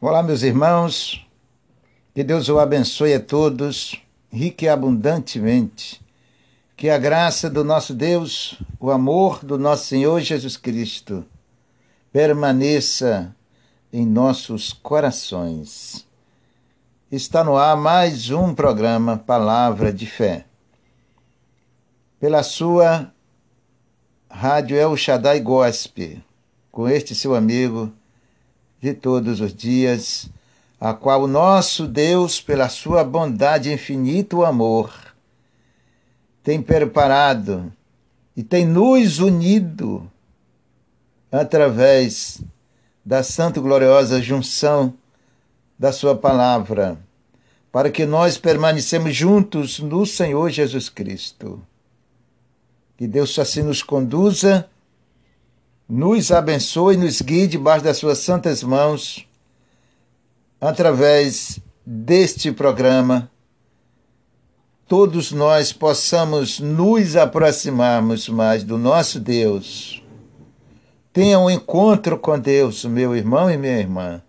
Olá, meus irmãos. Que Deus o abençoe a todos, rique e abundantemente. Que a graça do nosso Deus, o amor do nosso Senhor Jesus Cristo, permaneça em nossos corações. Está no ar mais um programa Palavra de Fé. Pela sua Rádio El Shaddai Gospel, com este seu amigo de todos os dias, a qual nosso Deus, pela sua bondade e infinito amor, tem preparado e tem nos unido através da santa e gloriosa junção da sua palavra, para que nós permanecemos juntos no Senhor Jesus Cristo. Que Deus assim nos conduza nos abençoe nos guie debaixo das suas santas mãos, através deste programa, todos nós possamos nos aproximarmos mais do nosso Deus. Tenha um encontro com Deus, meu irmão e minha irmã,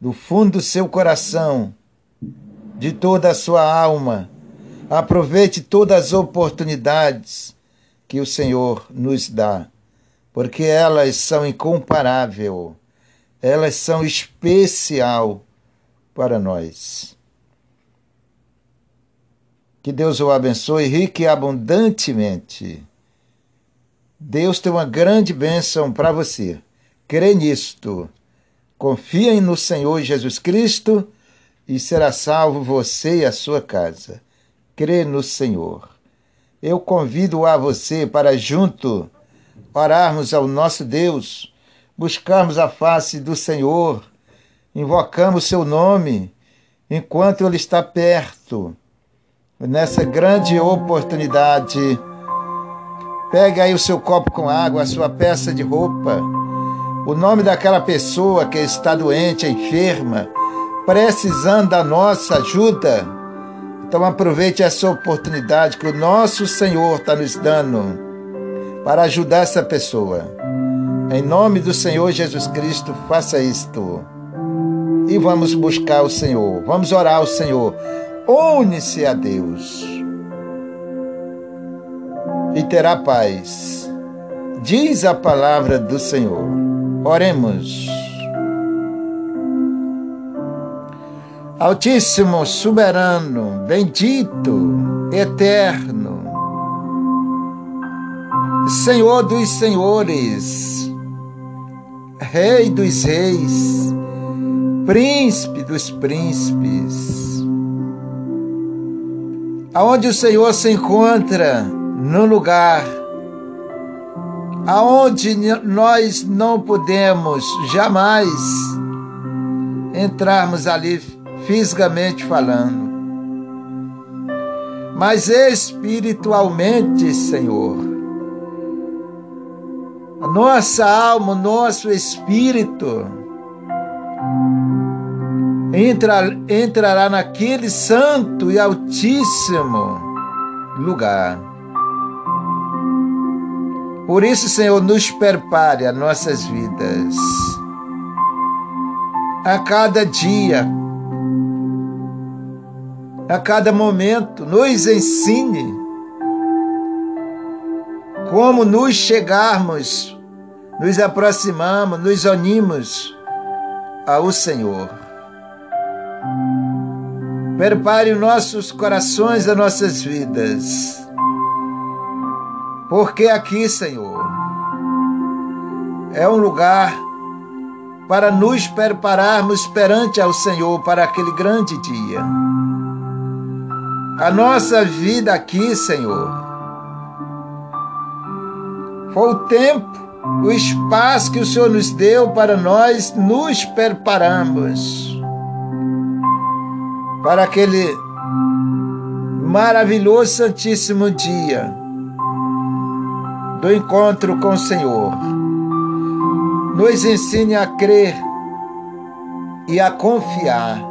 do fundo do seu coração, de toda a sua alma. Aproveite todas as oportunidades que o Senhor nos dá porque elas são incomparável, elas são especial para nós. Que Deus o abençoe rique e abundantemente. Deus tem uma grande bênção para você. Crê nisto. Confia no Senhor Jesus Cristo e será salvo você e a sua casa. Crê no Senhor. Eu convido a você para junto orarmos ao nosso Deus, buscarmos a face do Senhor, invocamos seu nome enquanto ele está perto. Nessa grande oportunidade, pegue aí o seu copo com água, a sua peça de roupa, o nome daquela pessoa que está doente, enferma, precisando da nossa ajuda. Então aproveite essa oportunidade que o nosso Senhor está nos dando para ajudar essa pessoa. Em nome do Senhor Jesus Cristo, faça isto. E vamos buscar o Senhor, vamos orar ao Senhor. Une-se a Deus e terá paz. Diz a palavra do Senhor. Oremos. Altíssimo, soberano, bendito, eterno, Senhor dos senhores, Rei dos reis, Príncipe dos príncipes. Aonde o Senhor se encontra, no lugar. Aonde nós não podemos jamais entrarmos ali fisicamente falando, mas espiritualmente, Senhor a nossa alma, o nosso espírito entra, entrará naquele santo e altíssimo lugar. Por isso, Senhor, nos prepare as nossas vidas. A cada dia, a cada momento, nos ensine como nos chegarmos nos aproximamos, nos unimos ao Senhor. Prepare os nossos corações, as nossas vidas. Porque aqui, Senhor, é um lugar para nos prepararmos perante ao Senhor para aquele grande dia. A nossa vida aqui, Senhor, foi o tempo o espaço que o Senhor nos deu para nós nos prepararmos para aquele maravilhoso Santíssimo dia do encontro com o Senhor. Nos ensine a crer e a confiar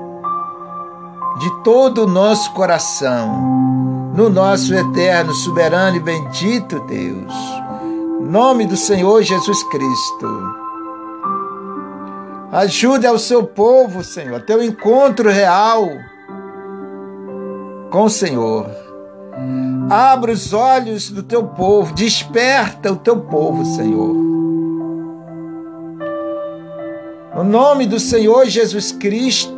de todo o nosso coração no nosso eterno, soberano e bendito Deus nome do Senhor Jesus Cristo. Ajude ao seu povo, Senhor, a ter um encontro real com o Senhor. Abra os olhos do teu povo, desperta o teu povo, Senhor. No nome do Senhor Jesus Cristo,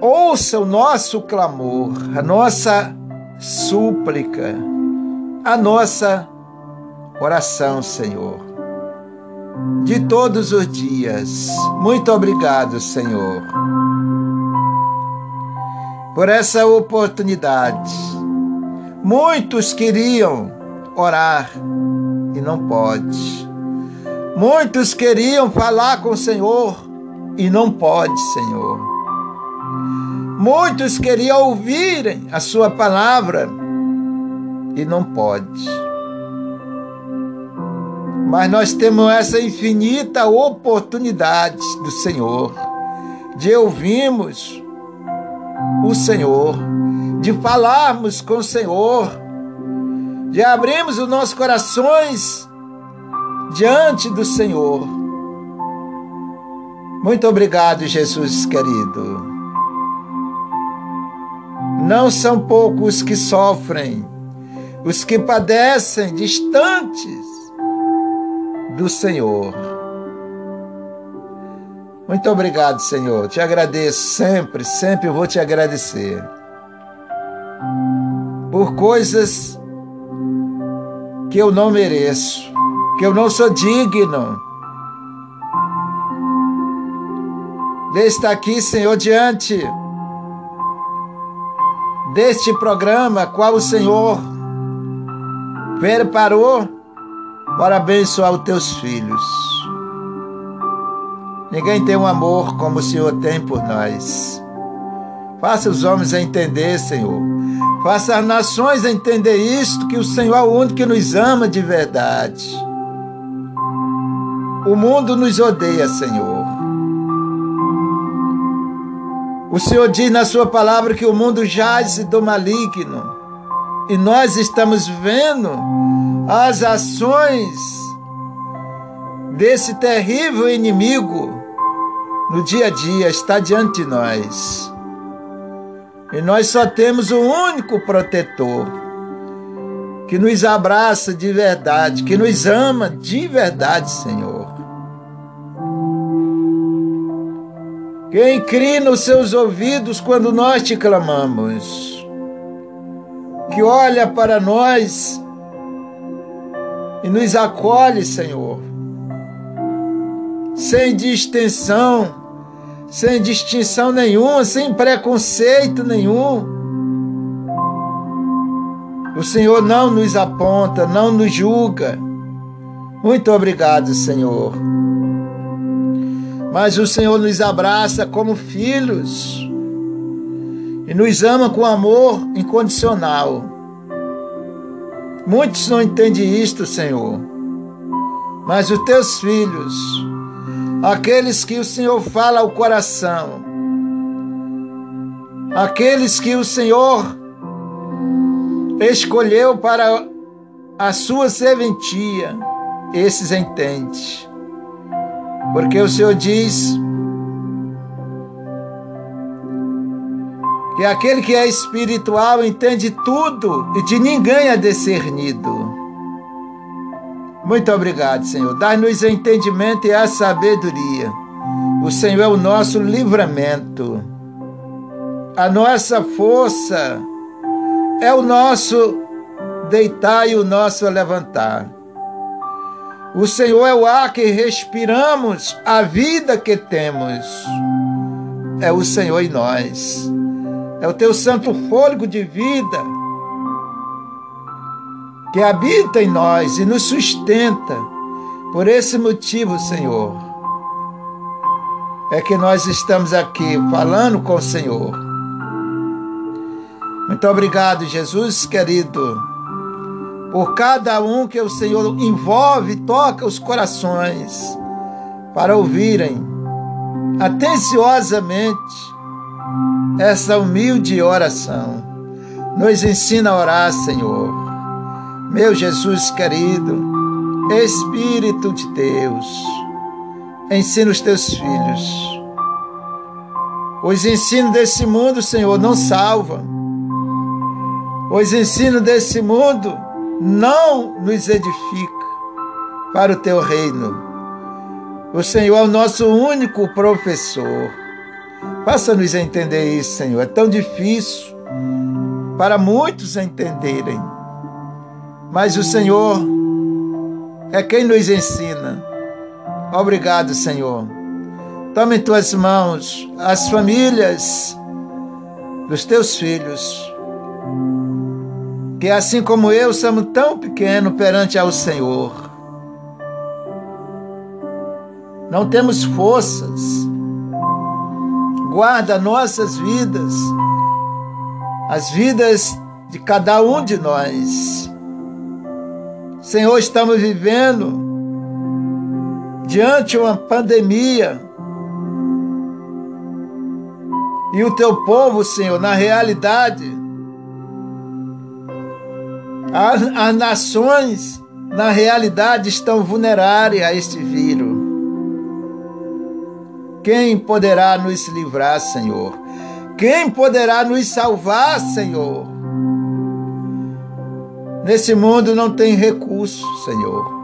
ouça o nosso clamor, a nossa súplica, a nossa oração, Senhor, de todos os dias. Muito obrigado, Senhor, por essa oportunidade. Muitos queriam orar e não pode. Muitos queriam falar com o Senhor e não pode, Senhor. Muitos queriam ouvirem a sua palavra e não pode. Mas nós temos essa infinita oportunidade do Senhor de ouvirmos o Senhor, de falarmos com o Senhor, de abrirmos os nossos corações diante do Senhor. Muito obrigado, Jesus querido. Não são poucos os que sofrem, os que padecem distantes do Senhor. Muito obrigado, Senhor. Te agradeço sempre, sempre vou te agradecer. Por coisas que eu não mereço, que eu não sou digno. De estar aqui, Senhor, diante deste programa, qual o Senhor preparou para abençoar os teus filhos. Ninguém tem um amor como o Senhor tem por nós. Faça os homens entender, Senhor. Faça as nações entender isto, que o Senhor é o único que nos ama de verdade. O mundo nos odeia, Senhor. O Senhor diz na sua palavra que o mundo jaz do maligno. E nós estamos vendo as ações desse terrível inimigo no dia a dia, está diante de nós. E nós só temos um único protetor que nos abraça de verdade, que nos ama de verdade, Senhor. Que inclina os seus ouvidos quando nós te clamamos, que olha para nós e nos acolhe, Senhor, sem distinção, sem distinção nenhuma, sem preconceito nenhum. O Senhor não nos aponta, não nos julga. Muito obrigado, Senhor mas o Senhor nos abraça como filhos e nos ama com amor incondicional. Muitos não entendem isto, Senhor, mas os teus filhos, aqueles que o Senhor fala ao coração, aqueles que o Senhor escolheu para a sua serventia, esses entendem. Porque o Senhor diz que aquele que é espiritual entende tudo e de ninguém é discernido. Muito obrigado, Senhor. Dá-nos entendimento e a sabedoria. O Senhor é o nosso livramento. A nossa força é o nosso deitar e o nosso levantar. O Senhor é o ar que respiramos, a vida que temos. É o Senhor em nós. É o teu santo fôlego de vida que habita em nós e nos sustenta. Por esse motivo, Senhor, é que nós estamos aqui falando com o Senhor. Muito obrigado, Jesus querido por cada um que o Senhor envolve, toca os corações para ouvirem atenciosamente essa humilde oração. Nos ensina a orar, Senhor. Meu Jesus querido, Espírito de Deus, ensina os teus filhos. Os ensinos desse mundo, Senhor, não salvam. Os ensinos desse mundo não nos edifica para o teu reino. O Senhor é o nosso único professor. Faça-nos entender isso, Senhor. É tão difícil para muitos entenderem. Mas o Senhor é quem nos ensina. Obrigado, Senhor. Toma em tuas mãos as famílias dos teus filhos, que assim como eu somos tão pequenos perante ao Senhor. Não temos forças. Guarda nossas vidas, as vidas de cada um de nós. Senhor, estamos vivendo diante de uma pandemia. E o teu povo, Senhor, na realidade, as, as nações, na realidade, estão vulnerárias a este vírus. Quem poderá nos livrar, Senhor? Quem poderá nos salvar, Senhor? Nesse mundo não tem recurso, Senhor.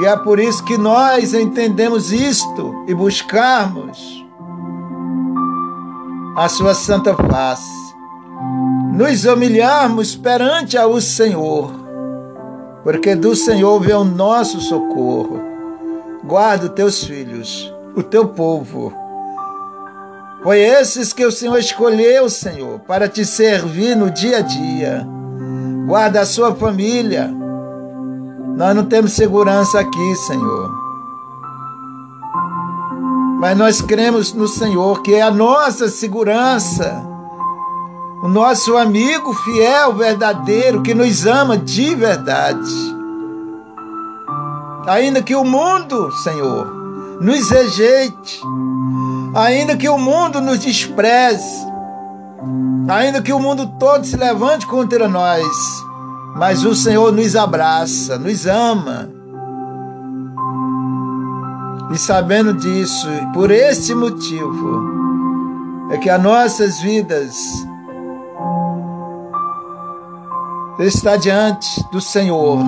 E é por isso que nós entendemos isto e buscarmos a sua santa face. Nos humilharmos perante ao Senhor, porque do Senhor vem o nosso socorro. Guarda teus filhos, o teu povo. Foi esses que o Senhor escolheu, Senhor, para te servir no dia a dia guarda a sua família. Nós não temos segurança aqui, Senhor. Mas nós cremos no Senhor, que é a nossa segurança. O nosso amigo fiel, verdadeiro, que nos ama de verdade. Ainda que o mundo, Senhor, nos rejeite, ainda que o mundo nos despreze, ainda que o mundo todo se levante contra nós, mas o Senhor nos abraça, nos ama. E sabendo disso, por esse motivo, é que as nossas vidas está diante do Senhor,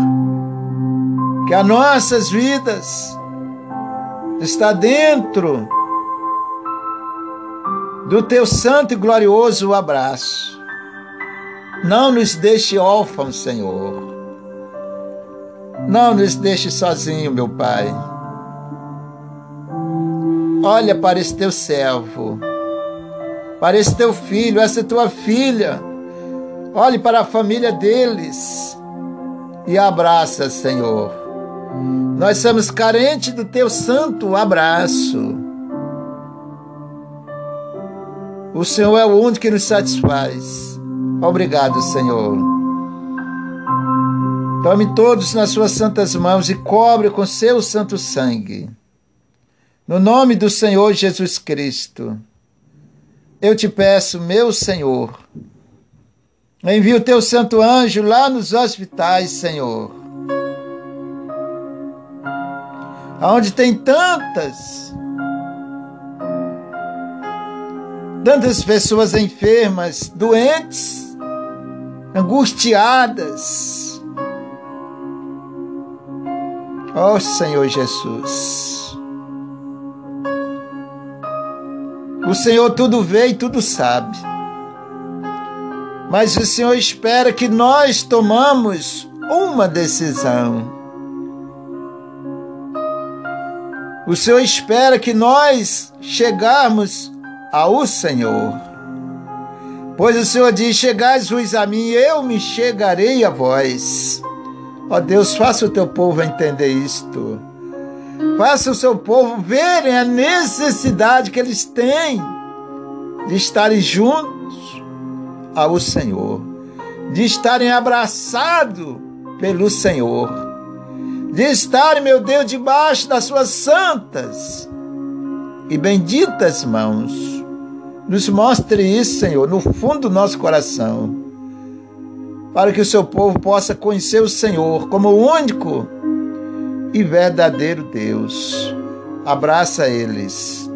que as nossas vidas está dentro do teu santo e glorioso abraço. Não nos deixe órfãos, Senhor. Não nos deixe sozinho, meu Pai. Olha para esse teu servo, para esse teu filho, essa tua filha. Olhe para a família deles e abraça, Senhor. Nós somos carentes do teu santo abraço. O Senhor é o único que nos satisfaz. Obrigado, Senhor. Tome todos nas suas santas mãos e cobre com seu santo sangue. No nome do Senhor Jesus Cristo, eu te peço, meu Senhor, envia o teu santo anjo lá nos hospitais, Senhor. Onde tem tantas tantas pessoas enfermas, doentes, angustiadas. Ó oh, Senhor Jesus. O Senhor tudo vê e tudo sabe. Mas o Senhor espera que nós tomamos uma decisão. O Senhor espera que nós chegarmos ao Senhor. Pois o Senhor diz: Chegais-vos a mim, eu me chegarei a vós. Ó Deus, faça o teu povo entender isto. Faça o seu povo verem a necessidade que eles têm de estarem juntos ao Senhor, de estarem abraçados pelo Senhor, de estarem, meu Deus, debaixo das suas santas e benditas mãos. Nos mostre isso, Senhor, no fundo do nosso coração. para que o seu povo possa conhecer o Senhor como o único e verdadeiro Deus. Abraça eles.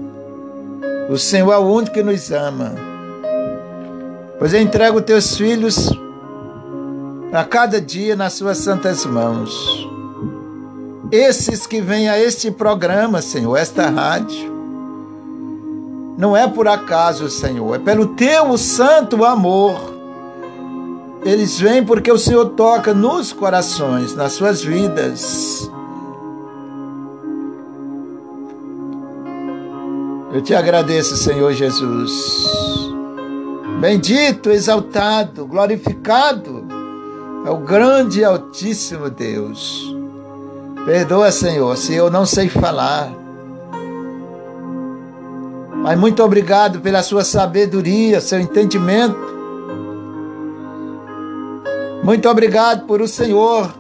O Senhor é o único que nos ama. Pois eu entrego teus filhos a cada dia nas suas santas mãos. Esses que vêm a este programa, Senhor, esta rádio, não é por acaso, Senhor, é pelo teu santo amor. Eles vêm porque o Senhor toca nos corações, nas suas vidas. Eu te agradeço, Senhor Jesus. Bendito, exaltado, glorificado é o grande e altíssimo Deus. Perdoa, Senhor, se eu não sei falar. Mas muito obrigado pela sua sabedoria, seu entendimento. Muito obrigado por o Senhor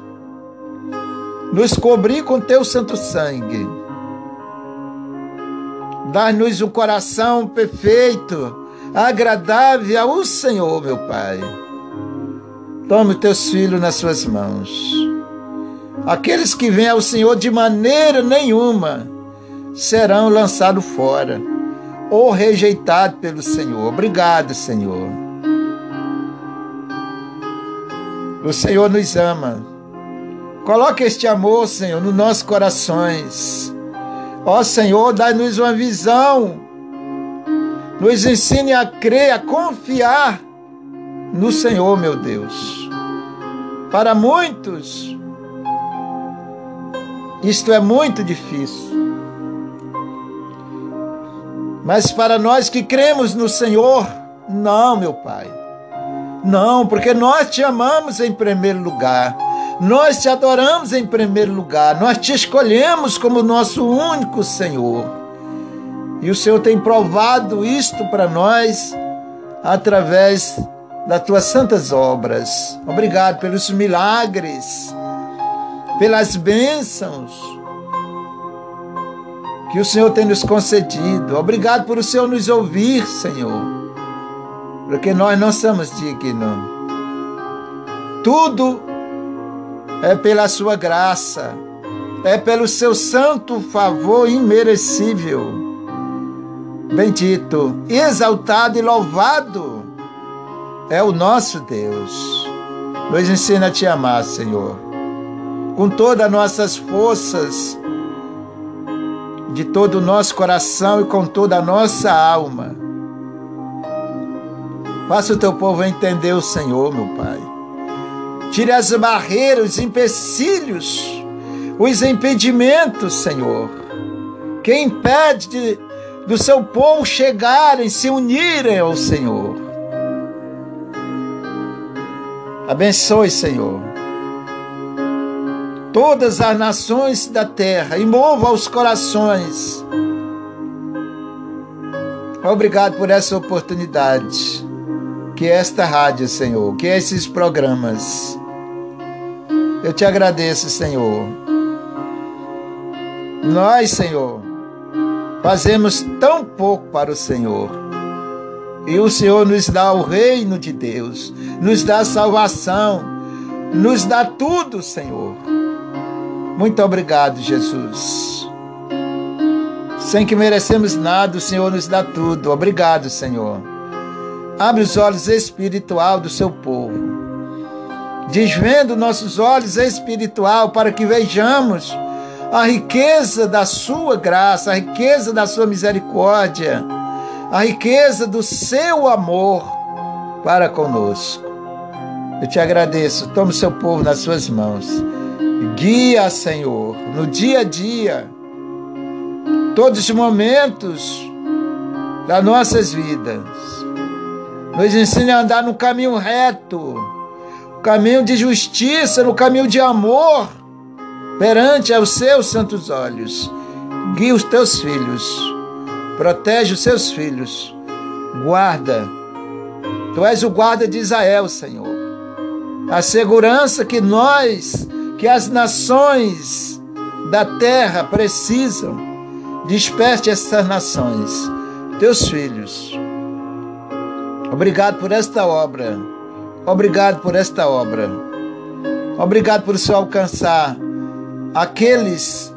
nos cobrir com teu santo sangue. Dar-nos um coração perfeito, agradável ao Senhor, meu Pai. Tome teus filhos nas suas mãos. Aqueles que vêm ao Senhor de maneira nenhuma serão lançados fora ou rejeitados pelo Senhor. Obrigado, Senhor. O Senhor nos ama. Coloque este amor, Senhor, nos nossos corações. Ó Senhor, dá-nos uma visão. Nos ensine a crer, a confiar no Senhor, meu Deus. Para muitos, isto é muito difícil. Mas para nós que cremos no Senhor, não, meu Pai. Não, porque nós te amamos em primeiro lugar. Nós te adoramos em primeiro lugar. Nós te escolhemos como nosso único Senhor. E o Senhor tem provado isto para nós através das tuas santas obras. Obrigado pelos milagres, pelas bênçãos que o Senhor tem nos concedido. Obrigado por o Senhor nos ouvir, Senhor, porque nós não somos dignos. Tudo é pela sua graça, é pelo seu santo favor imerecível. Bendito, exaltado e louvado é o nosso Deus. Nos ensina a te amar, Senhor, com todas as nossas forças, de todo o nosso coração e com toda a nossa alma. Faça o teu povo entender o Senhor, meu Pai. Tire as barreiras, os empecilhos, os impedimentos, Senhor, que impede de, do seu povo chegarem, se unirem ao Senhor. Abençoe, Senhor, todas as nações da terra e mova os corações. Obrigado por essa oportunidade. Que esta rádio, Senhor, que esses programas. Eu te agradeço, Senhor. Nós, Senhor, fazemos tão pouco para o Senhor e o Senhor nos dá o reino de Deus, nos dá salvação, nos dá tudo, Senhor. Muito obrigado, Jesus. Sem que merecemos nada, o Senhor nos dá tudo. Obrigado, Senhor. Abre os olhos espiritual do seu povo. Desvendo nossos olhos espiritual para que vejamos a riqueza da sua graça, a riqueza da sua misericórdia a riqueza do seu amor para conosco. Eu te agradeço, toma o seu povo nas suas mãos. Guia, Senhor, no dia a dia, todos os momentos das nossas vidas. Nos ensine a andar no caminho reto, no caminho de justiça, no caminho de amor, perante aos seus santos olhos. Guia os teus filhos protege os seus filhos, guarda. Tu és o guarda de Israel, Senhor. A segurança que nós, que as nações da terra precisam, desperte essas nações, teus filhos. Obrigado por esta obra Obrigado por esta obra. Obrigado por Senhor alcançar aqueles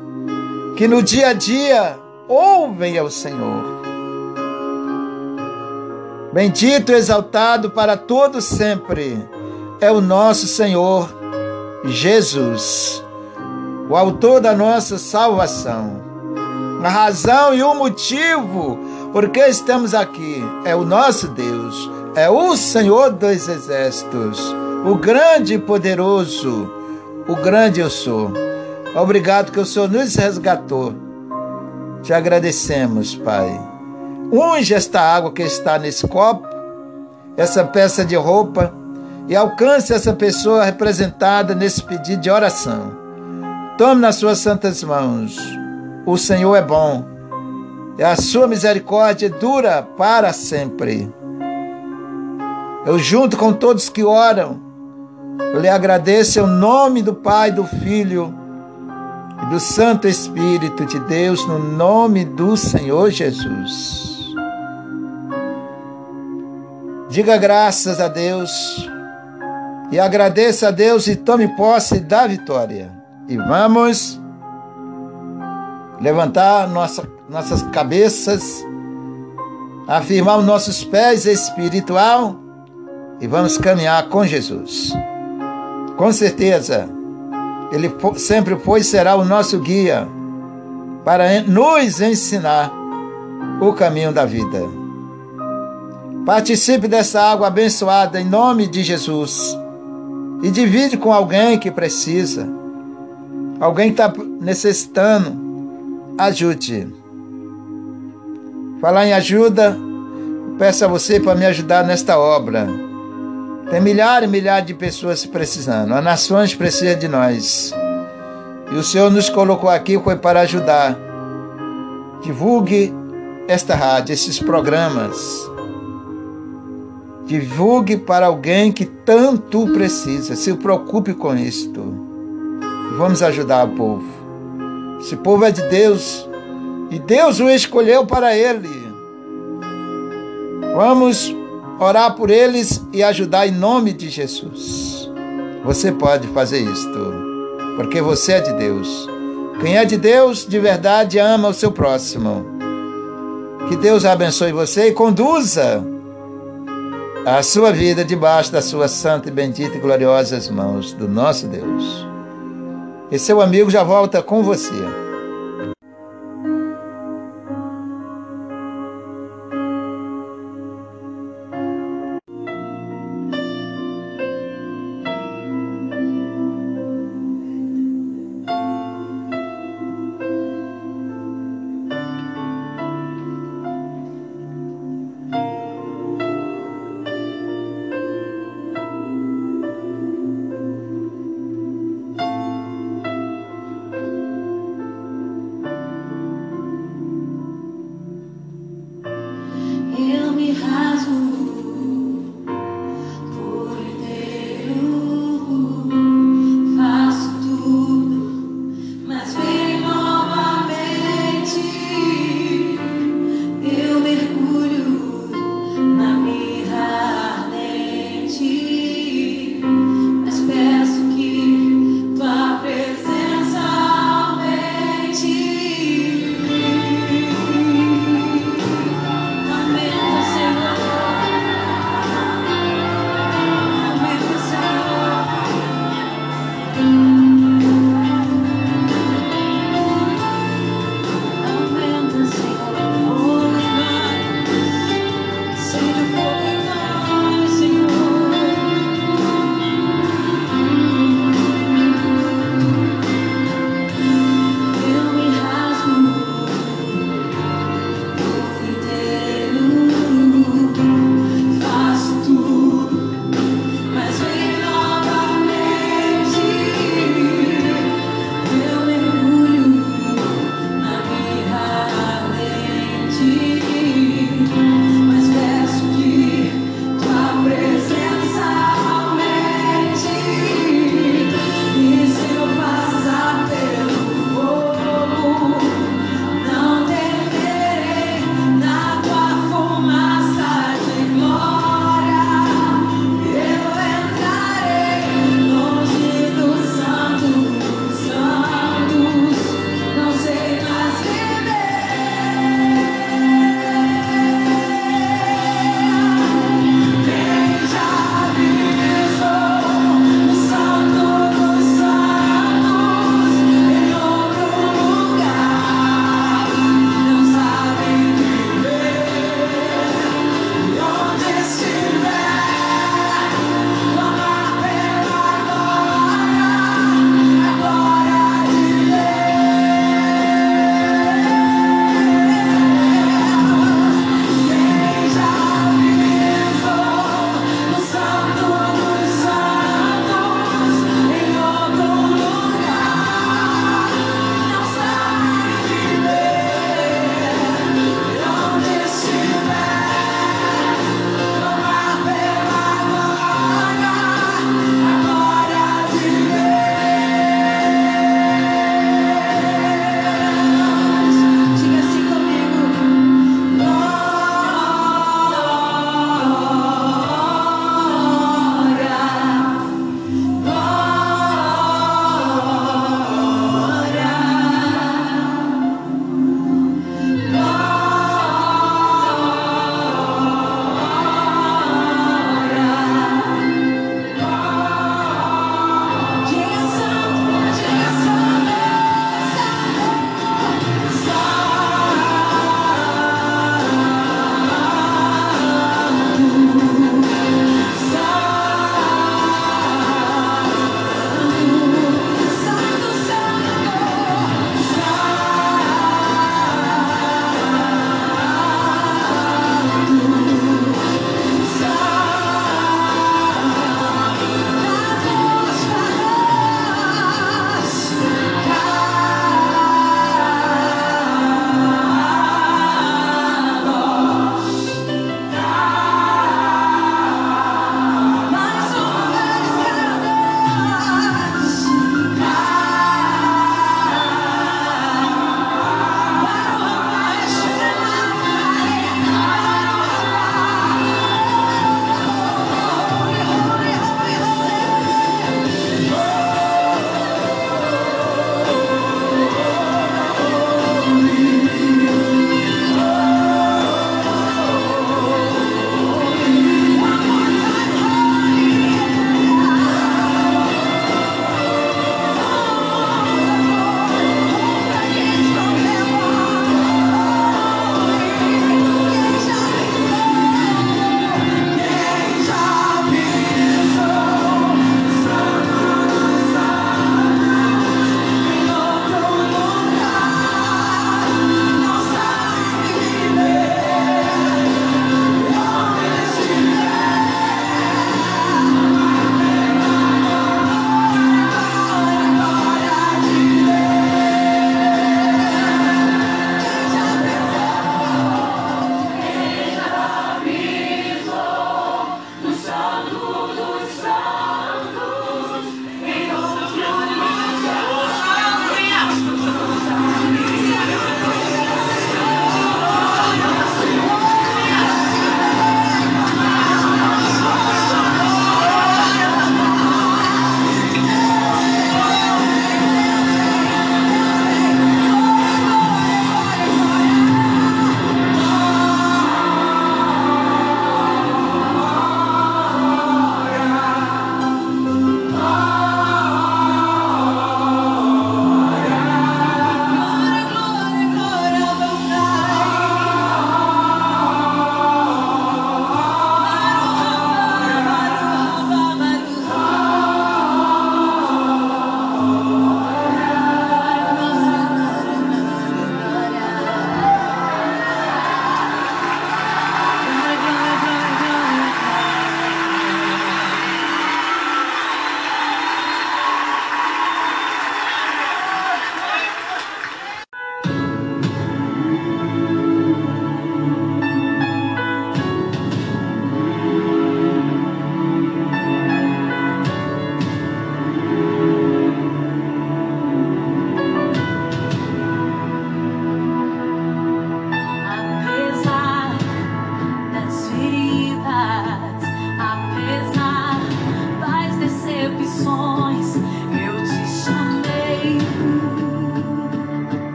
que no dia a dia ouvem ao Senhor. Bendito e exaltado para todos sempre é o nosso Senhor Jesus, o autor da nossa salvação. A razão e o motivo por que estamos aqui é o nosso Deus, é o Senhor dos exércitos, o grande e poderoso, o grande eu sou. Obrigado que o Senhor nos resgatou. Te agradecemos, Pai. Unge esta água que está nesse copo, essa peça de roupa, e alcance essa pessoa representada nesse pedido de oração. Tome nas suas santas mãos. O Senhor é bom, e a sua misericórdia dura para sempre. Eu, junto com todos que oram, eu lhe agradeço em nome do Pai, do Filho e do Santo Espírito de Deus, no nome do Senhor Jesus. Diga graças a Deus e agradeça a Deus e tome posse da vitória. E vamos levantar nossa, nossas cabeças, afirmar os nossos pés espiritual e vamos caminhar com Jesus. Com certeza, Ele sempre foi e será o nosso guia para nos ensinar o caminho da vida. Participe dessa água abençoada em nome de Jesus e divide com alguém que precisa, alguém que está necessitando, ajude. Falar em ajuda, peço a você para me ajudar nesta obra. Tem milhares e milhares de pessoas precisando, as nações precisam de nós. E o Senhor nos colocou aqui foi para ajudar. Divulgue esta rádio, esses programas Divulgue para alguém que tanto precisa. Se preocupe com isto. Vamos ajudar o povo. Esse povo é de Deus e Deus o escolheu para ele. Vamos orar por eles e ajudar em nome de Jesus. Você pode fazer isto, porque você é de Deus. Quem é de Deus, de verdade, ama o seu próximo. Que Deus abençoe você e conduza a sua vida debaixo das suas santas, benditas e gloriosas mãos do nosso Deus. E seu amigo já volta com você.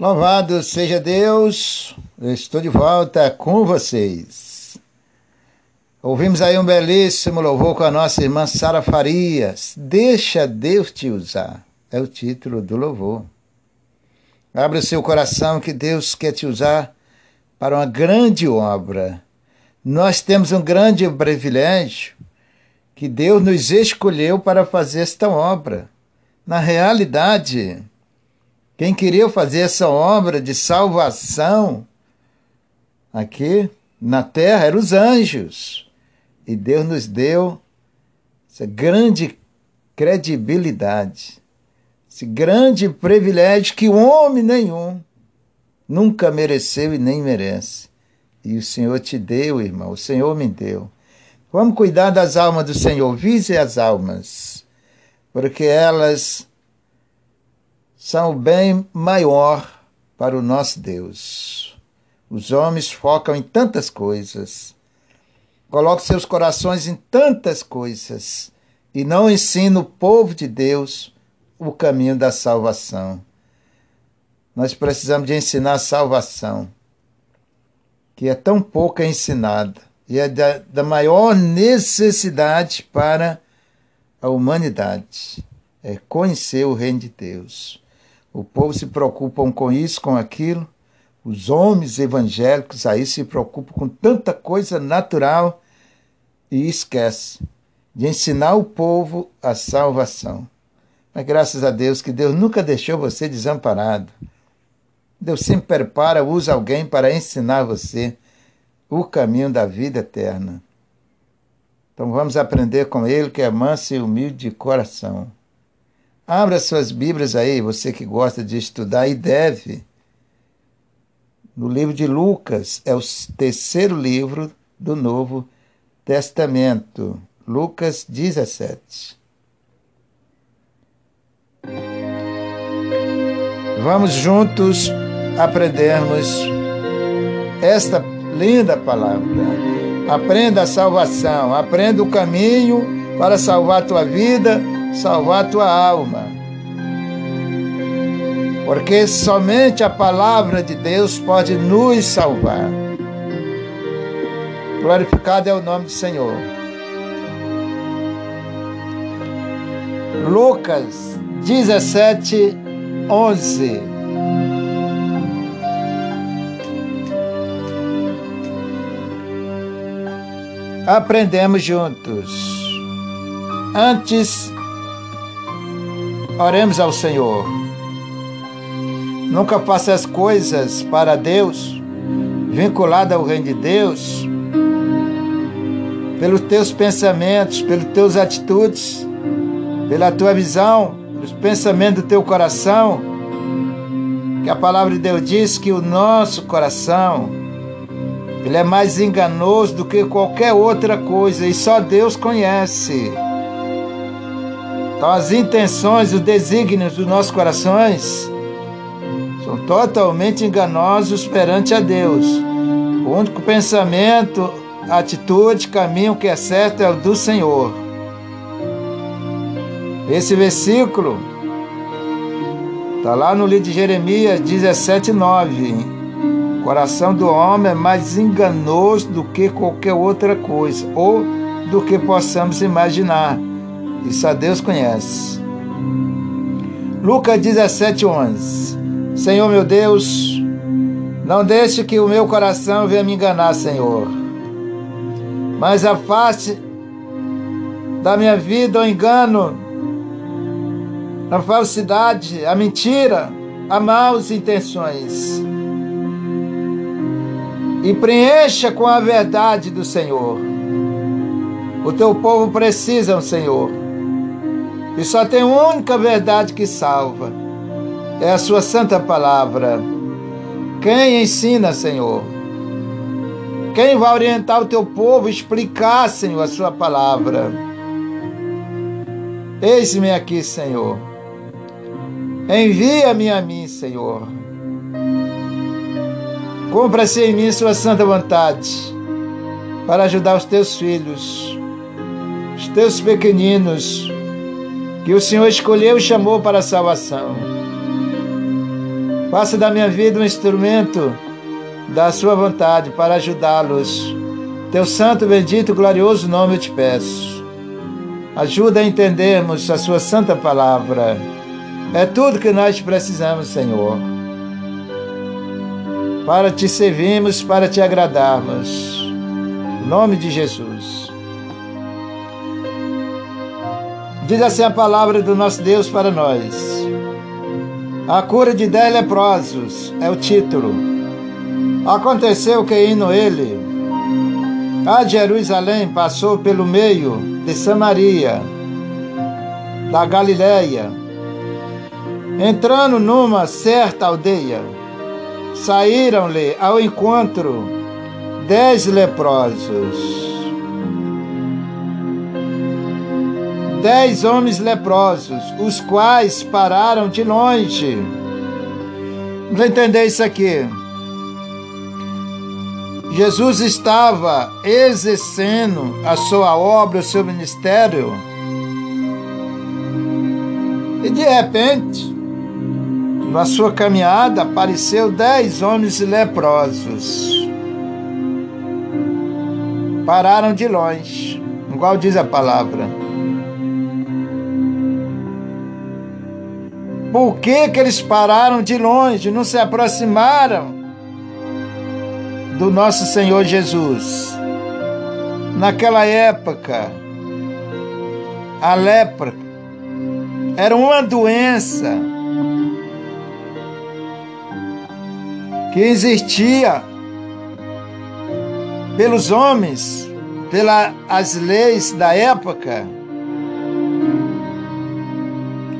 Louvado seja Deus, eu estou de volta com vocês. Ouvimos aí um belíssimo louvor com a nossa irmã Sara Farias. Deixa Deus te usar, é o título do louvor. Abra o seu coração que Deus quer te usar para uma grande obra. Nós temos um grande privilégio que Deus nos escolheu para fazer esta obra. Na realidade, quem queria fazer essa obra de salvação aqui na terra eram os anjos. E Deus nos deu essa grande credibilidade, esse grande privilégio que homem nenhum nunca mereceu e nem merece. E o Senhor te deu, irmão, o Senhor me deu. Vamos cuidar das almas do Senhor, vise as almas, porque elas são o bem maior para o nosso Deus. Os homens focam em tantas coisas, colocam seus corações em tantas coisas e não ensinam o povo de Deus o caminho da salvação. Nós precisamos de ensinar a salvação, que é tão pouco ensinada e é da, da maior necessidade para a humanidade. É conhecer o reino de Deus. O povo se preocupa com isso, com aquilo. Os homens evangélicos aí se preocupam com tanta coisa natural e esquece de ensinar o povo a salvação. Mas graças a Deus que Deus nunca deixou você desamparado. Deus sempre prepara, usa alguém para ensinar você o caminho da vida eterna. Então vamos aprender com ele que é manso e humilde de coração. Abra suas Bíblias aí, você que gosta de estudar e deve. No livro de Lucas, é o terceiro livro do Novo Testamento. Lucas 17. Vamos juntos aprendermos esta linda palavra. Aprenda a salvação, aprenda o caminho para salvar a tua vida, salvar a tua alma. Porque somente a palavra de Deus pode nos salvar. Glorificado é o nome do Senhor. Lucas 17, 11. aprendemos juntos. Antes, oremos ao Senhor. Nunca faça as coisas para Deus, vinculada ao reino de Deus, pelos teus pensamentos, pelas tuas atitudes, pela tua visão, pelos pensamentos do teu coração. Que a palavra de Deus diz que o nosso coração ele é mais enganoso do que qualquer outra coisa e só Deus conhece. Então, as intenções, os desígnios dos nossos corações são totalmente enganosos perante a Deus. O único pensamento, atitude, caminho que é certo é o do Senhor. Esse versículo está lá no livro de Jeremias 17, 9 coração do homem é mais enganoso do que qualquer outra coisa, ou do que possamos imaginar. Isso a Deus conhece. Lucas 17, 11. Senhor meu Deus, não deixe que o meu coração venha me enganar, Senhor. Mas afaste da minha vida o engano, a falsidade, a mentira, a maus intenções e preencha com a verdade do Senhor. O teu povo precisa, Senhor. E só tem uma única verdade que salva. É a sua santa palavra. Quem ensina, Senhor? Quem vai orientar o teu povo, explicar, Senhor, a sua palavra? Eis-me aqui, Senhor. Envia-me a mim, Senhor. Cumpra-se em mim sua santa vontade, para ajudar os teus filhos, os teus pequeninos, que o Senhor escolheu e chamou para a salvação. Faça da minha vida um instrumento da sua vontade para ajudá-los. Teu santo, bendito, glorioso nome eu te peço. Ajuda a entendermos a sua santa palavra. É tudo que nós precisamos, Senhor para te servirmos, para te agradarmos. Em nome de Jesus. Diz assim a palavra do nosso Deus para nós. A cura de dez leprosos é o título. Aconteceu que indo ele a Jerusalém passou pelo meio de Samaria, da Galiléia, entrando numa certa aldeia saíram-lhe ao encontro dez leprosos. Dez homens leprosos, os quais pararam de longe. Vamos entender isso aqui. Jesus estava exercendo a sua obra, o seu ministério, e de repente, na sua caminhada, apareceu dez homens leprosos. Pararam de longe, igual diz a palavra. Por que, que eles pararam de longe, não se aproximaram do nosso Senhor Jesus? Naquela época, a lepra era uma doença que existia pelos homens, pelas leis da época,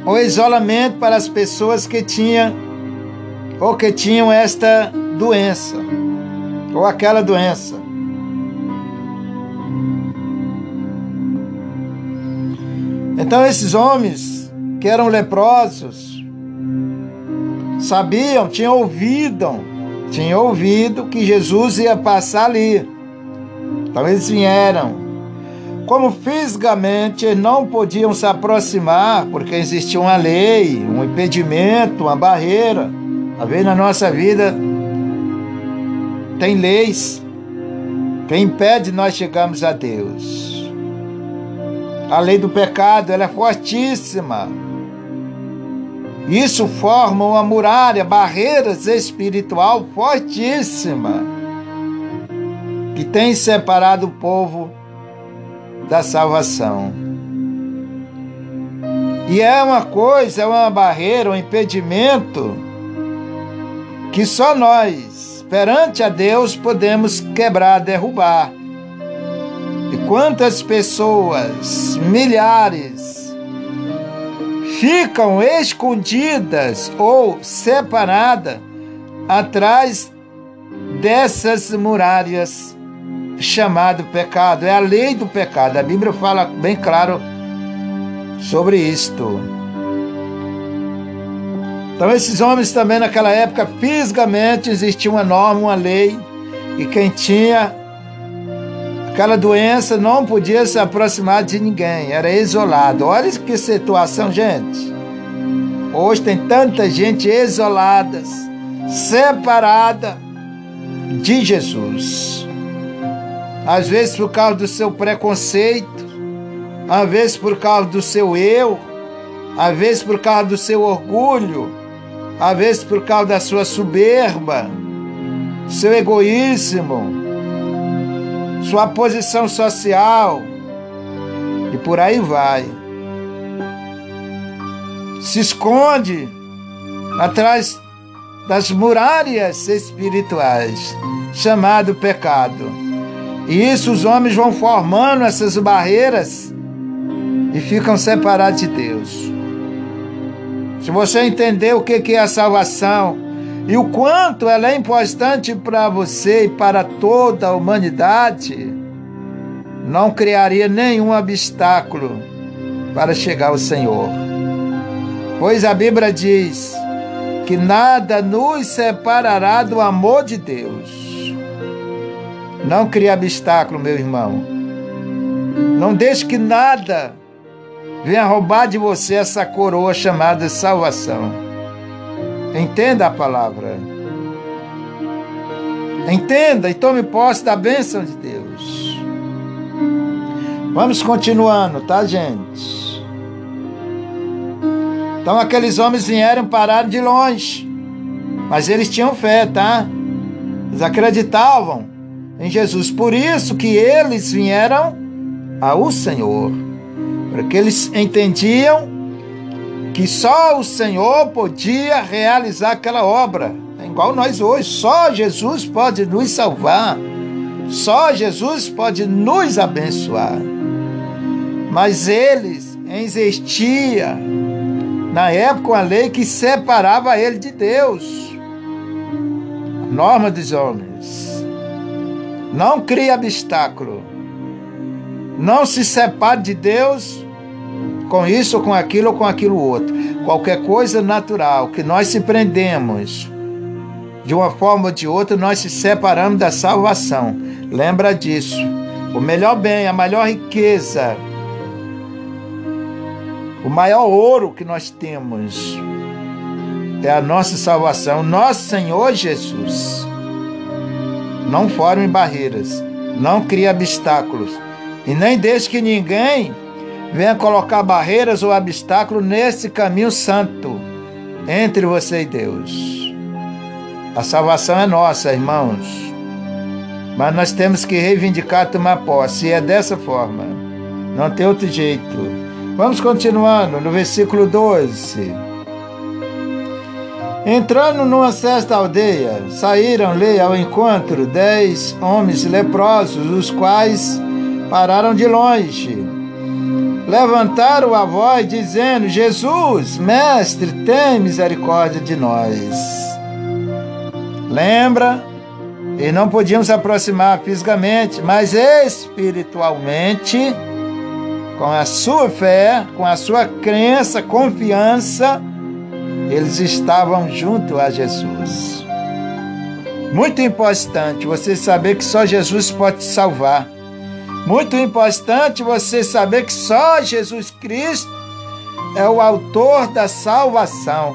o isolamento para as pessoas que tinham ou que tinham esta doença ou aquela doença. Então esses homens que eram leprosos sabiam, tinham ouvido, tinham ouvido que Jesus ia passar ali. Então eles vieram como fisicamente não podiam se aproximar, porque existia uma lei, um impedimento, uma barreira. A ver, na nossa vida tem leis que impede nós chegarmos a Deus. A lei do pecado ela é fortíssima. Isso forma uma muralha, barreiras espiritual fortíssima que tem separado o povo da salvação. E é uma coisa, é uma barreira, um impedimento que só nós, perante a Deus, podemos quebrar, derrubar. E quantas pessoas, milhares, ficam escondidas ou separadas atrás dessas muralhas chamado pecado, é a lei do pecado. A Bíblia fala bem claro sobre isto. Então, esses homens também naquela época, fisicamente, existia uma norma, uma lei, e quem tinha aquela doença não podia se aproximar de ninguém, era isolado. Olha que situação, gente. Hoje tem tanta gente isolada, separada de Jesus às vezes por causa do seu preconceito, às vezes por causa do seu eu, às vezes por causa do seu orgulho, às vezes por causa da sua soberba, seu egoísmo, sua posição social e por aí vai. Se esconde atrás das muralhas espirituais, chamado pecado. E isso os homens vão formando essas barreiras e ficam separados de Deus. Se você entender o que é a salvação e o quanto ela é importante para você e para toda a humanidade, não criaria nenhum obstáculo para chegar ao Senhor. Pois a Bíblia diz que nada nos separará do amor de Deus. Não crie obstáculo, meu irmão. Não deixe que nada venha roubar de você essa coroa chamada salvação. Entenda a palavra. Entenda e tome posse da bênção de Deus. Vamos continuando, tá, gente? Então aqueles homens vieram parar de longe, mas eles tinham fé, tá? Eles acreditavam em Jesus. Por isso que eles vieram ao Senhor, porque eles entendiam que só o Senhor podia realizar aquela obra. Igual nós hoje, só Jesus pode nos salvar. Só Jesus pode nos abençoar. Mas eles existia na época uma lei que separava ele de Deus. A norma dos homens. Não crie obstáculo. Não se separe de Deus com isso com aquilo ou com aquilo outro. Qualquer coisa natural que nós se prendemos de uma forma ou de outra, nós se separamos da salvação. Lembra disso. O melhor bem, a maior riqueza, o maior ouro que nós temos é a nossa salvação, nosso Senhor Jesus. Não forme barreiras, não crie obstáculos e nem deixe que ninguém venha colocar barreiras ou obstáculos nesse caminho santo entre você e Deus. A salvação é nossa, irmãos. Mas nós temos que reivindicar, tomar posse. E é dessa forma. Não tem outro jeito. Vamos continuando no versículo 12. Entrando numa certa aldeia, saíram-lhe ao encontro dez homens leprosos, os quais pararam de longe. Levantaram a voz, dizendo: Jesus, mestre, tem misericórdia de nós. Lembra? E não podiam se aproximar fisicamente, mas espiritualmente, com a sua fé, com a sua crença, confiança, eles estavam junto a Jesus. Muito importante você saber que só Jesus pode te salvar. Muito importante você saber que só Jesus Cristo é o autor da salvação.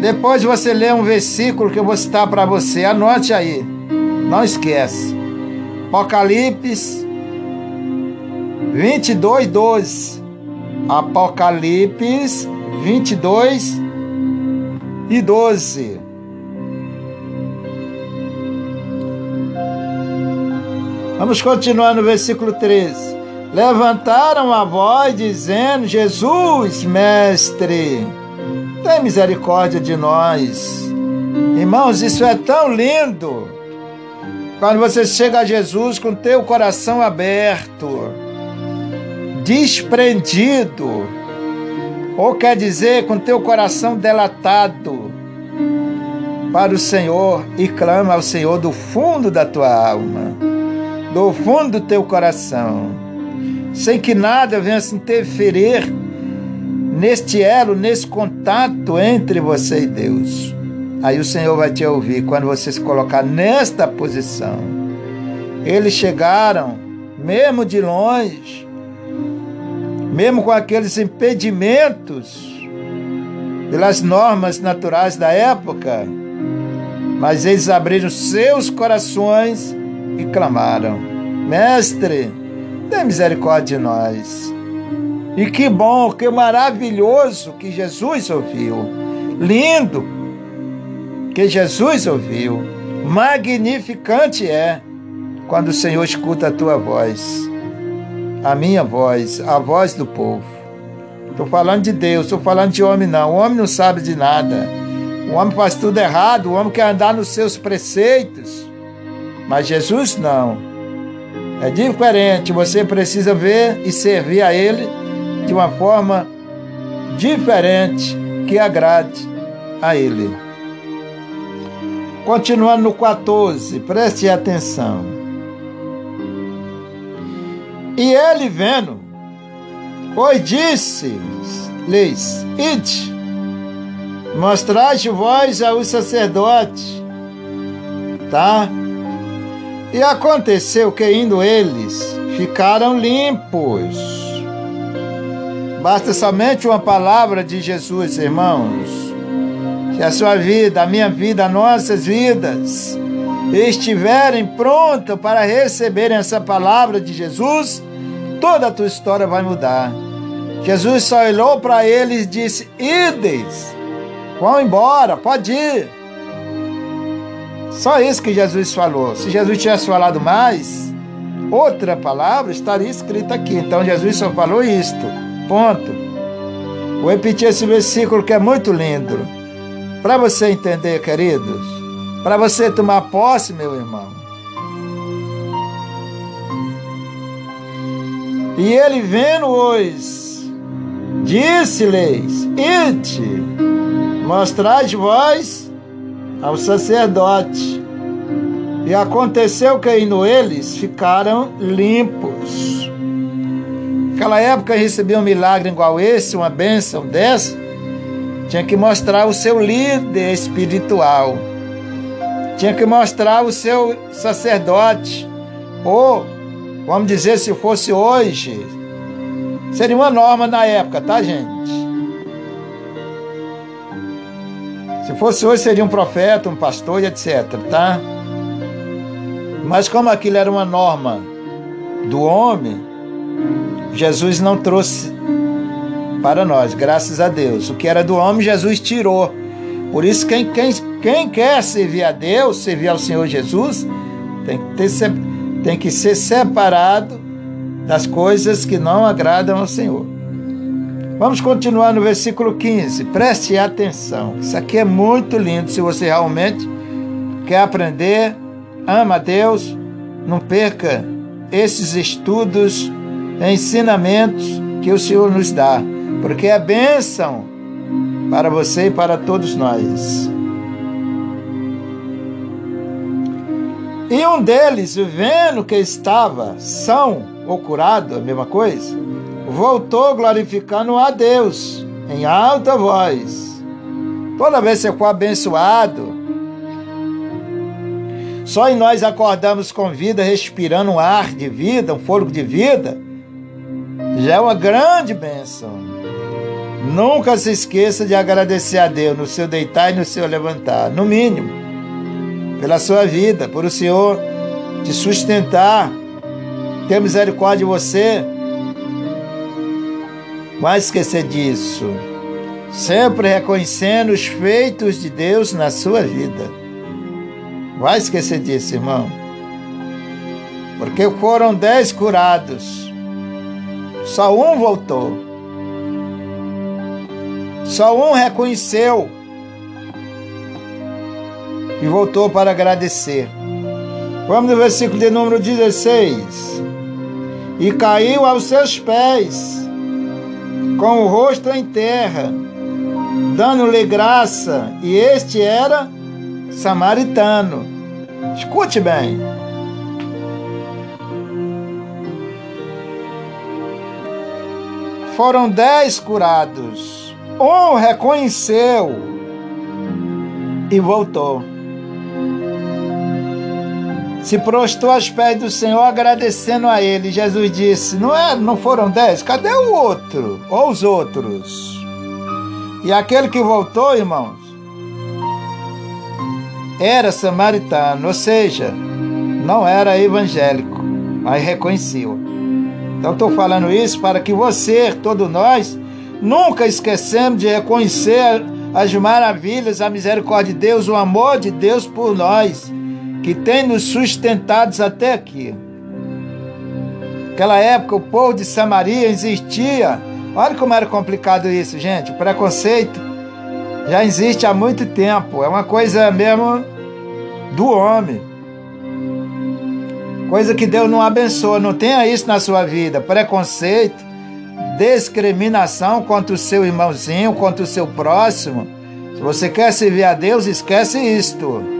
Depois você lê um versículo que eu vou citar para você, anote aí. Não esquece. Apocalipse 22, 12. Apocalipse 22 e 12. Vamos continuar no versículo 13. Levantaram a voz dizendo: Jesus, mestre, tem misericórdia de nós. Irmãos, isso é tão lindo. Quando você chega a Jesus com teu coração aberto, desprendido, ou quer dizer com teu coração delatado para o Senhor e clama ao Senhor do fundo da tua alma do fundo do teu coração, sem que nada venha se interferir neste elo, nesse contato entre você e Deus. Aí o Senhor vai te ouvir quando você se colocar nesta posição. Eles chegaram, mesmo de longe, mesmo com aqueles impedimentos pelas normas naturais da época, mas eles abriram seus corações e clamaram: Mestre, dê misericórdia de nós. E que bom, que maravilhoso que Jesus ouviu. Lindo que Jesus ouviu. Magnificante é quando o Senhor escuta a tua voz, a minha voz, a voz do povo. Estou falando de Deus, estou falando de homem não. O homem não sabe de nada. O homem faz tudo errado, o homem quer andar nos seus preceitos. Mas Jesus não. É diferente, você precisa ver e servir a Ele de uma forma diferente que agrade a Ele. Continuando no 14, preste atenção. E ele vendo, pois disse-lhes: Ide, mostrai vós ao sacerdote, tá? E aconteceu que, indo eles, ficaram limpos. Basta somente uma palavra de Jesus, irmãos. Que a sua vida, a minha vida, as nossas vidas estiverem prontas para receberem essa palavra de Jesus, toda a tua história vai mudar. Jesus só olhou para eles e disse: Ides, vão embora, pode ir. Só isso que Jesus falou. Se Jesus tivesse falado mais, outra palavra estaria escrita aqui. Então Jesus só falou isto. Ponto. Vou repetir esse versículo que é muito lindo. Para você entender, queridos, para você tomar posse, meu irmão. E ele vendo-os, disse-lhes: Ide, mostrai vós ao sacerdote. E aconteceu que indo eles ficaram limpos. Naquela época recebiam um milagre igual esse, uma bênção dessa. tinha que mostrar o seu líder espiritual, tinha que mostrar o seu sacerdote, ou, vamos dizer, se fosse hoje, seria uma norma na época, tá, gente? Se fosse hoje, seria um profeta, um pastor e etc, tá? Mas como aquilo era uma norma do homem, Jesus não trouxe para nós, graças a Deus. O que era do homem, Jesus tirou. Por isso, quem, quem, quem quer servir a Deus, servir ao Senhor Jesus, tem que, ter, tem que ser separado das coisas que não agradam ao Senhor. Vamos continuar no versículo 15. Preste atenção. Isso aqui é muito lindo. Se você realmente quer aprender, ama a Deus, não perca esses estudos, ensinamentos que o Senhor nos dá porque é bênção para você e para todos nós. E um deles, vendo que estava são ou curado, a mesma coisa, voltou glorificando a Deus em alta voz. Toda vez que você for abençoado, só em nós acordamos com vida, respirando um ar de vida, um fôlego de vida, já é uma grande bênção. Nunca se esqueça de agradecer a Deus no seu deitar e no seu levantar, no mínimo, pela sua vida, por o Senhor te sustentar, ter misericórdia de você. Vai esquecer disso, sempre reconhecendo os feitos de Deus na sua vida. Vai esquecer disso, irmão. Porque foram dez curados, só um voltou. Só um reconheceu e voltou para agradecer. Vamos no versículo de número 16. E caiu aos seus pés, com o rosto em terra, dando-lhe graça, e este era samaritano. Escute bem. Foram dez curados um reconheceu e voltou. Se prostrou aos pés do Senhor, agradecendo a ele. Jesus disse: Não, é, não foram dez? Cadê o outro? Ou os outros? E aquele que voltou, irmãos, era samaritano, ou seja, não era evangélico, mas reconheceu. Então estou falando isso para que você, todos nós, Nunca esquecemos de reconhecer as maravilhas, a misericórdia de Deus, o amor de Deus por nós, que tem nos sustentados até aqui. Naquela época, o povo de Samaria existia. Olha como era complicado isso, gente. O preconceito já existe há muito tempo. É uma coisa mesmo do homem. Coisa que Deus não abençoa. Não tenha isso na sua vida. Preconceito discriminação contra o seu irmãozinho, contra o seu próximo. Se você quer servir a Deus, esquece isto.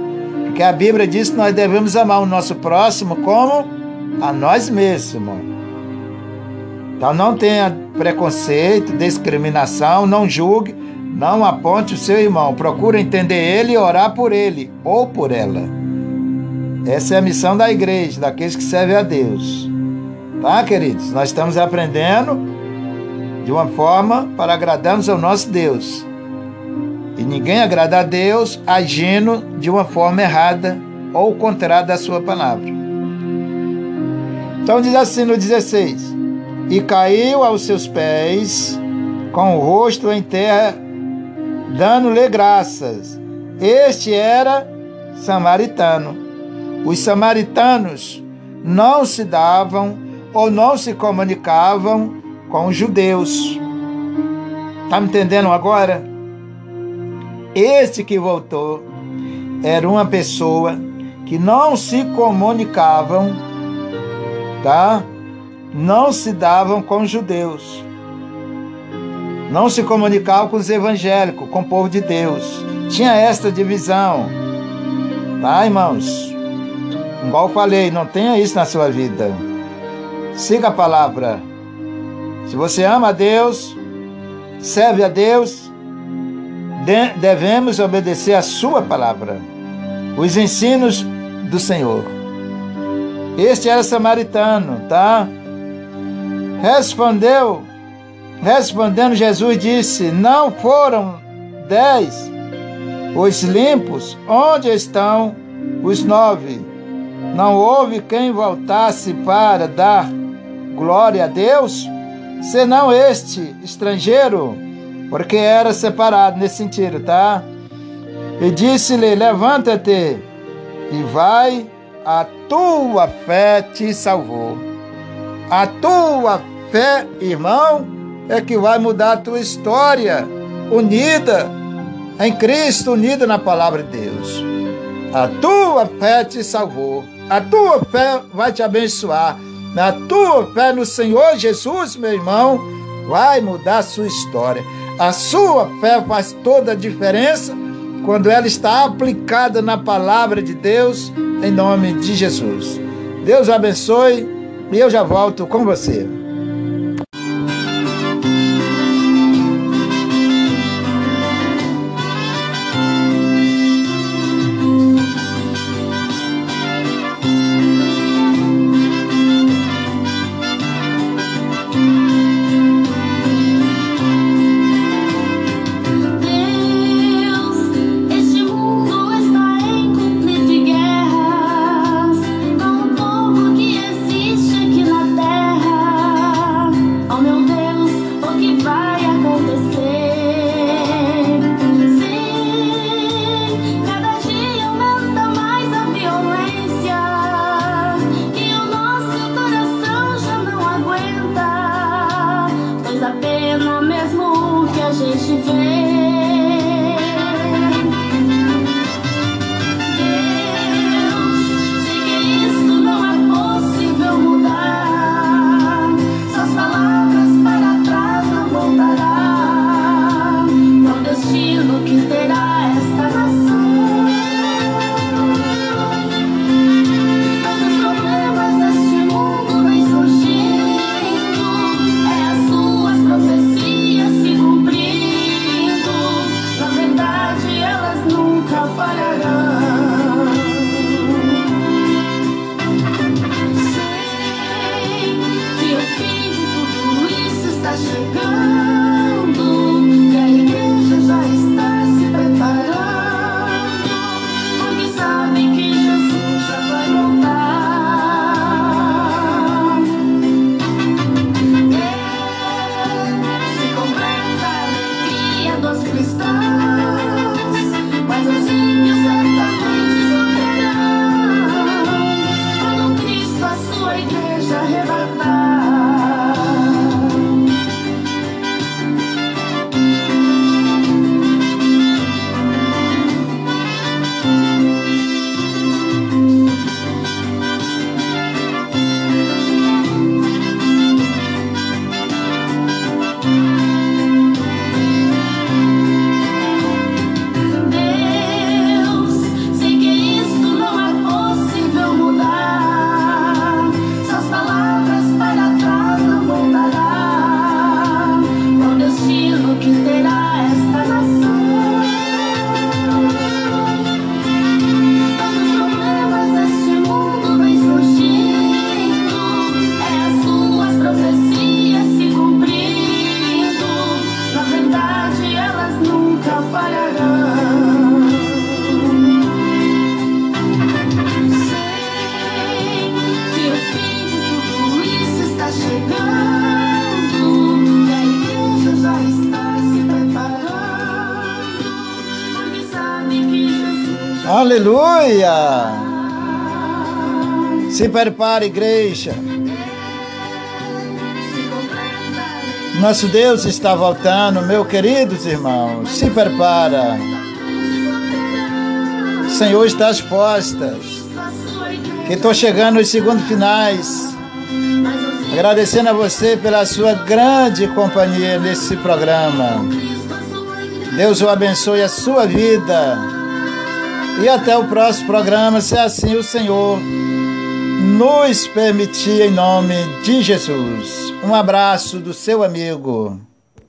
Porque a Bíblia diz que nós devemos amar o nosso próximo como a nós mesmos. Então não tenha preconceito, discriminação, não julgue, não aponte o seu irmão. Procure entender ele e orar por ele ou por ela. Essa é a missão da igreja, daqueles que servem a Deus. Tá, queridos? Nós estamos aprendendo de uma forma para agradarmos ao nosso Deus. E ninguém agrada a Deus agindo de uma forma errada ou contrária da sua palavra. Então diz assim no 16: E caiu aos seus pés, com o rosto em terra, dando-lhe graças. Este era samaritano. Os samaritanos não se davam ou não se comunicavam com os judeus. Está me entendendo agora? Este que voltou era uma pessoa que não se comunicavam, tá? Não se davam com os judeus. Não se comunicavam com os evangélicos, com o povo de Deus. Tinha esta divisão. Tá, irmãos? Igual eu falei, não tenha isso na sua vida. Siga a palavra. Se você ama a Deus, serve a Deus, devemos obedecer a Sua palavra, os ensinos do Senhor. Este era samaritano, tá? Respondeu, respondendo Jesus disse: Não foram dez os limpos, onde estão os nove? Não houve quem voltasse para dar glória a Deus, senão este estrangeiro, porque era separado nesse sentido, tá? E disse-lhe: Levanta-te e vai, a tua fé te salvou. A tua fé, irmão, é que vai mudar a tua história, unida em Cristo, unida na palavra de Deus. A tua fé te salvou. A tua fé vai te abençoar. A tua fé no Senhor Jesus, meu irmão, vai mudar a sua história. A sua fé faz toda a diferença quando ela está aplicada na palavra de Deus, em nome de Jesus. Deus abençoe e eu já volto com você. Se prepare, igreja. Nosso Deus está voltando, meus queridos irmãos. Se prepara. O Senhor está às postas. Que estou chegando nos segundos finais. Agradecendo a você pela sua grande companhia nesse programa. Deus o abençoe a sua vida. E até o próximo programa, se assim o Senhor nos permitir, em nome de Jesus. Um abraço do seu amigo.